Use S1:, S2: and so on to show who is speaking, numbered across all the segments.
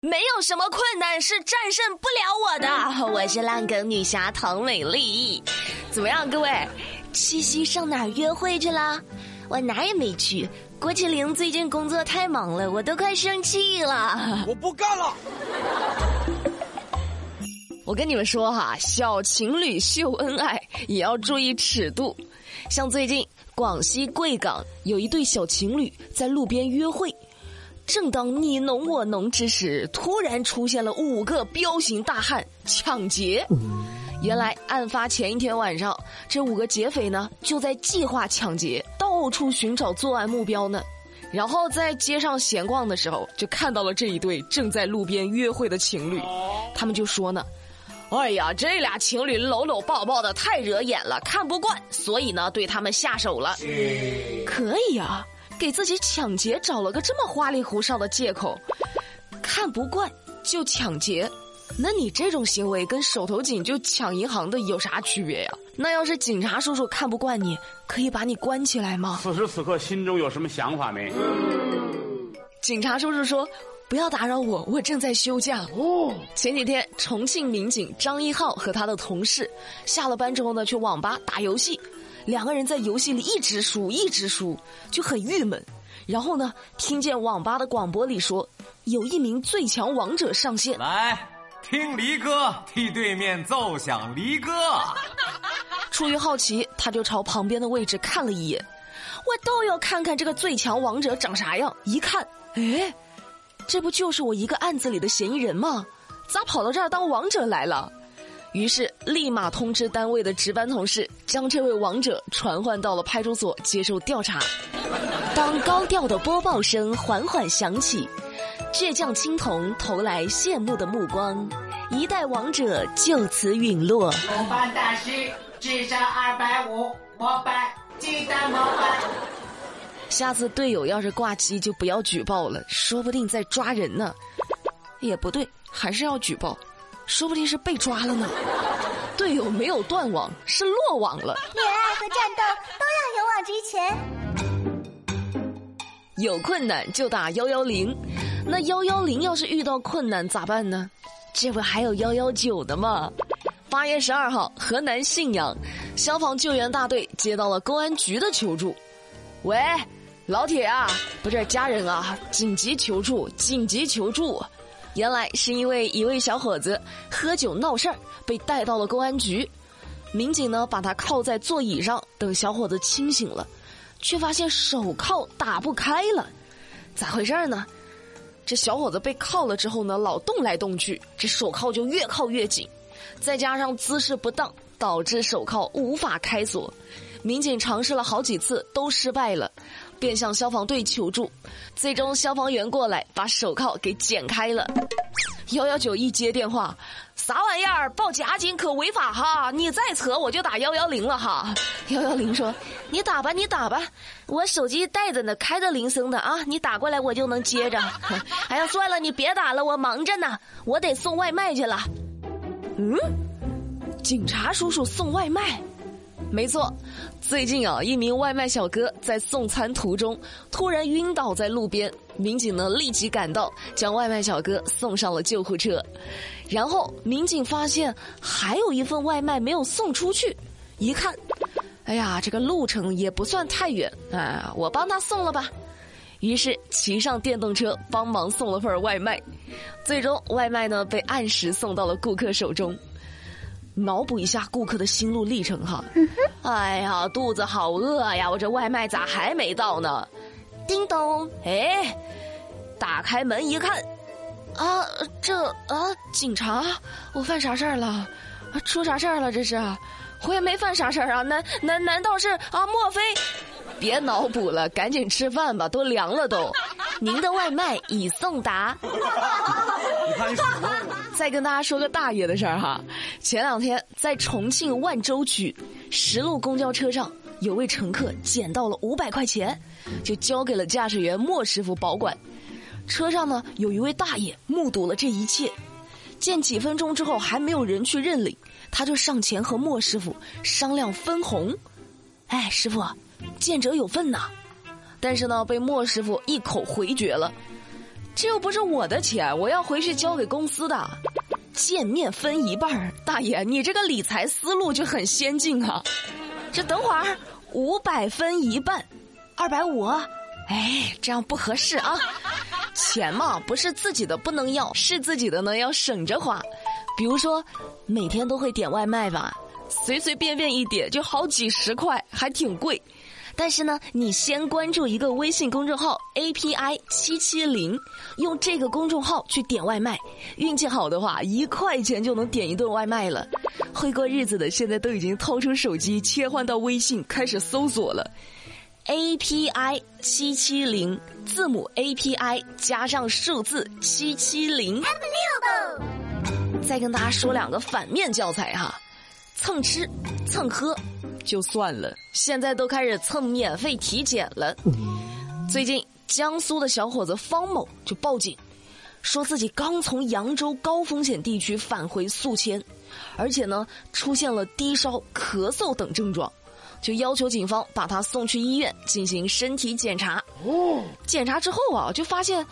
S1: 没有什么困难是战胜不了我的。我是烂梗女侠唐美丽。怎么样，各位？七夕上哪儿约会去了？我哪也没去。郭麒麟最近工作太忙了，我都快生气了。
S2: 我不干了。
S1: 我跟你们说哈，小情侣秀恩爱也要注意尺度。像最近广西贵港有一对小情侣在路边约会，正当你侬我侬之时，突然出现了五个彪形大汉抢劫。原来案发前一天晚上，这五个劫匪呢就在计划抢劫，到处寻找作案目标呢。然后在街上闲逛的时候，就看到了这一对正在路边约会的情侣，他们就说呢。哎呀，这俩情侣搂搂抱抱的太惹眼了，看不惯，所以呢对他们下手了。可以啊，给自己抢劫找了个这么花里胡哨的借口，看不惯就抢劫，那你这种行为跟手头紧就抢银行的有啥区别呀？那要是警察叔叔看不惯你，可以把你关起来吗？
S2: 此时此刻心中有什么想法没？
S1: 警察叔叔说。不要打扰我，我正在休假。哦，前几天重庆民警张一浩和他的同事下了班之后呢，去网吧打游戏，两个人在游戏里一直输，一直输，就很郁闷。然后呢，听见网吧的广播里说，有一名最强王者上线，
S3: 来听离歌，替对面奏响离歌。
S1: 出于好奇，他就朝旁边的位置看了一眼，我倒要看看这个最强王者长啥样。一看，哎。这不就是我一个案子里的嫌疑人吗？咋跑到这儿当王者来了？于是立马通知单位的值班同事，将这位王者传唤到了派出所接受调查。当高调的播报声缓缓响起，倔强青铜投来羡慕的目光，一代王者就此陨落。
S4: 模范大师，智商二百五，模范，记得模范。
S1: 下次队友要是挂机，就不要举报了，说不定在抓人呢。也不对，还是要举报，说不定是被抓了呢。队友没有断网，是落网了。
S5: 恋爱和战斗都要勇往直前。
S1: 有困难就打幺幺零，那幺幺零要是遇到困难咋办呢？这不还有幺幺九的吗？八月十二号，河南信阳消防救援大队接到了公安局的求助，喂。老铁啊，不是家人啊，紧急求助，紧急求助！原来是因为一位小伙子喝酒闹事儿，被带到了公安局。民警呢，把他铐在座椅上，等小伙子清醒了，却发现手铐打不开了。咋回事儿呢？这小伙子被铐了之后呢，老动来动去，这手铐就越铐越紧，再加上姿势不当，导致手铐无法开锁。民警尝试了好几次，都失败了。便向消防队求助，最终消防员过来把手铐给剪开了。幺幺九一接电话，啥玩意儿？报假警可违法哈！你再扯我就打幺幺零了哈！幺幺零说：“你打吧，你打吧，我手机带着呢，开着铃声的啊，你打过来我就能接着。”哎呀，算了，你别打了，我忙着呢，我得送外卖去了。嗯，警察叔叔送外卖。没错，最近啊，一名外卖小哥在送餐途中突然晕倒在路边，民警呢立即赶到，将外卖小哥送上了救护车。然后民警发现还有一份外卖没有送出去，一看，哎呀，这个路程也不算太远，啊，我帮他送了吧。于是骑上电动车帮忙送了份外卖，最终外卖呢被按时送到了顾客手中。脑补一下顾客的心路历程哈，哎呀，肚子好饿呀！我这外卖咋还没到呢？叮咚，哎，打开门一看，啊，这啊，警察，我犯啥事儿了？出啥事儿了？这是？我也没犯啥事儿啊！难难难道是啊？莫非？别脑补了，赶紧吃饭吧，都凉了都。您的外卖已送达。你看你再跟大家说个大爷的事儿哈，前两天在重庆万州区十路公交车上，有位乘客捡到了五百块钱，就交给了驾驶员莫师傅保管。车上呢有一位大爷目睹了这一切，见几分钟之后还没有人去认领，他就上前和莫师傅商量分红。哎，师傅，见者有份呐。但是呢，被莫师傅一口回绝了。这又不是我的钱，我要回去交给公司的。见面分一半儿，大爷，你这个理财思路就很先进啊！这等会儿五百分一半，二百五，哎，这样不合适啊！钱嘛，不是自己的不能要，是自己的呢要省着花。比如说，每天都会点外卖吧，随随便便一点就好几十块，还挺贵。但是呢，你先关注一个微信公众号 API 七七零，用这个公众号去点外卖，运气好的话，一块钱就能点一顿外卖了。会过日子的现在都已经掏出手机切换到微信开始搜索了，API 七七零，字母 API 加上数字七七零。再跟大家说两个反面教材哈，蹭吃蹭喝。就算了，现在都开始蹭免费体检了。最近，江苏的小伙子方某就报警，说自己刚从扬州高风险地区返回宿迁，而且呢出现了低烧、咳嗽等症状，就要求警方把他送去医院进行身体检查。检查之后啊，就发现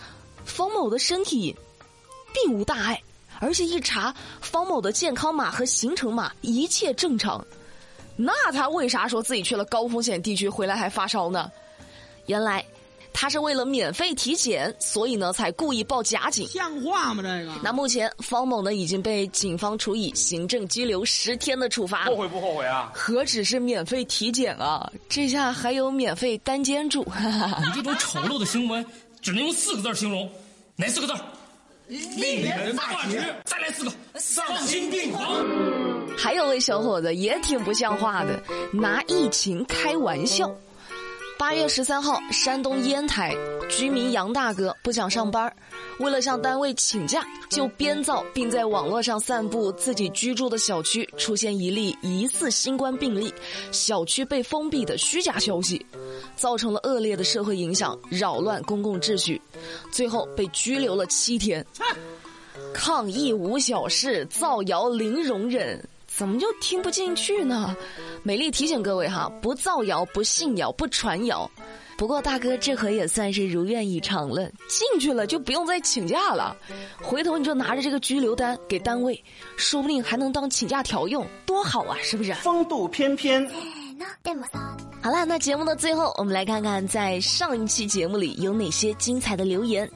S1: 方某的身体并无大碍，而且一查方某的健康码和行程码一切正常。那他为啥说自己去了高风险地区回来还发烧呢？原来，他是为了免费体检，所以呢才故意报假警。
S6: 像话吗？这个？
S1: 那目前方某呢已经被警方处以行政拘留十天的处罚。
S2: 后悔不后悔啊？
S1: 何止是免费体检啊，这下还有免费单间住。
S7: 你这种丑陋的行为只能用四个字形容，哪四个字？令人发指。再来四个，丧心病狂。
S1: 还有位小伙子也挺不像话的，拿疫情开玩笑。八月十三号，山东烟台居民杨大哥不想上班，为了向单位请假，就编造并在网络上散布自己居住的小区出现一例疑似新冠病例，小区被封闭的虚假消息，造成了恶劣的社会影响，扰乱公共秩序，最后被拘留了七天。抗议无小事，造谣零容忍。怎么就听不进去呢？美丽提醒各位哈，不造谣，不信谣，不传谣。不过大哥这回也算是如愿以偿了，进去了就不用再请假了。回头你就拿着这个拘留单给单位，说不定还能当请假条用，多好啊！是不是？
S6: 风度翩翩。
S1: 好了，那节目的最后，我们来看看在上一期节目里有哪些精彩的留言。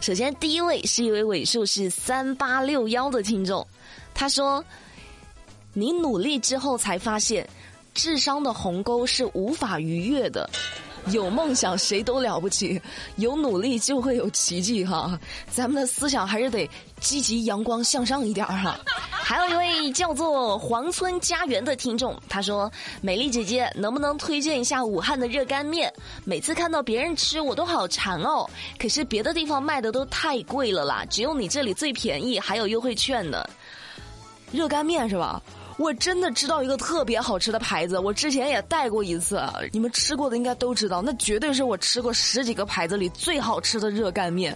S1: 首先，第一位是一位尾数是三八六幺的听众，他说。你努力之后才发现，智商的鸿沟是无法逾越的。有梦想谁都了不起，有努力就会有奇迹哈。咱们的思想还是得积极、阳光、向上一点儿哈。还有一位叫做黄村家园的听众，他说：“美丽姐姐，能不能推荐一下武汉的热干面？每次看到别人吃，我都好馋哦。可是别的地方卖的都太贵了啦，只有你这里最便宜，还有优惠券呢。热干面是吧？”我真的知道一个特别好吃的牌子，我之前也带过一次，你们吃过的应该都知道，那绝对是我吃过十几个牌子里最好吃的热干面。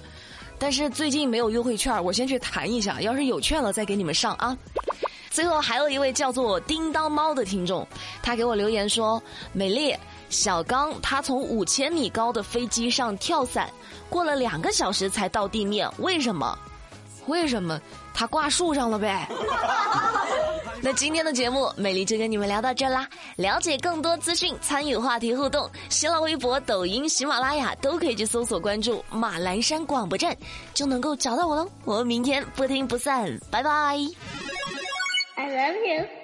S1: 但是最近没有优惠券，我先去谈一下，要是有券了再给你们上啊。最后还有一位叫做叮当猫的听众，他给我留言说：“美丽，小刚他从五千米高的飞机上跳伞，过了两个小时才到地面，为什么？为什么？他挂树上了呗。”那今天的节目，美丽就跟你们聊到这啦。了解更多资讯，参与话题互动，新浪微博、抖音、喜马拉雅都可以去搜索关注马栏山广播站，就能够找到我喽。我们明天不听不散，拜拜。I love you.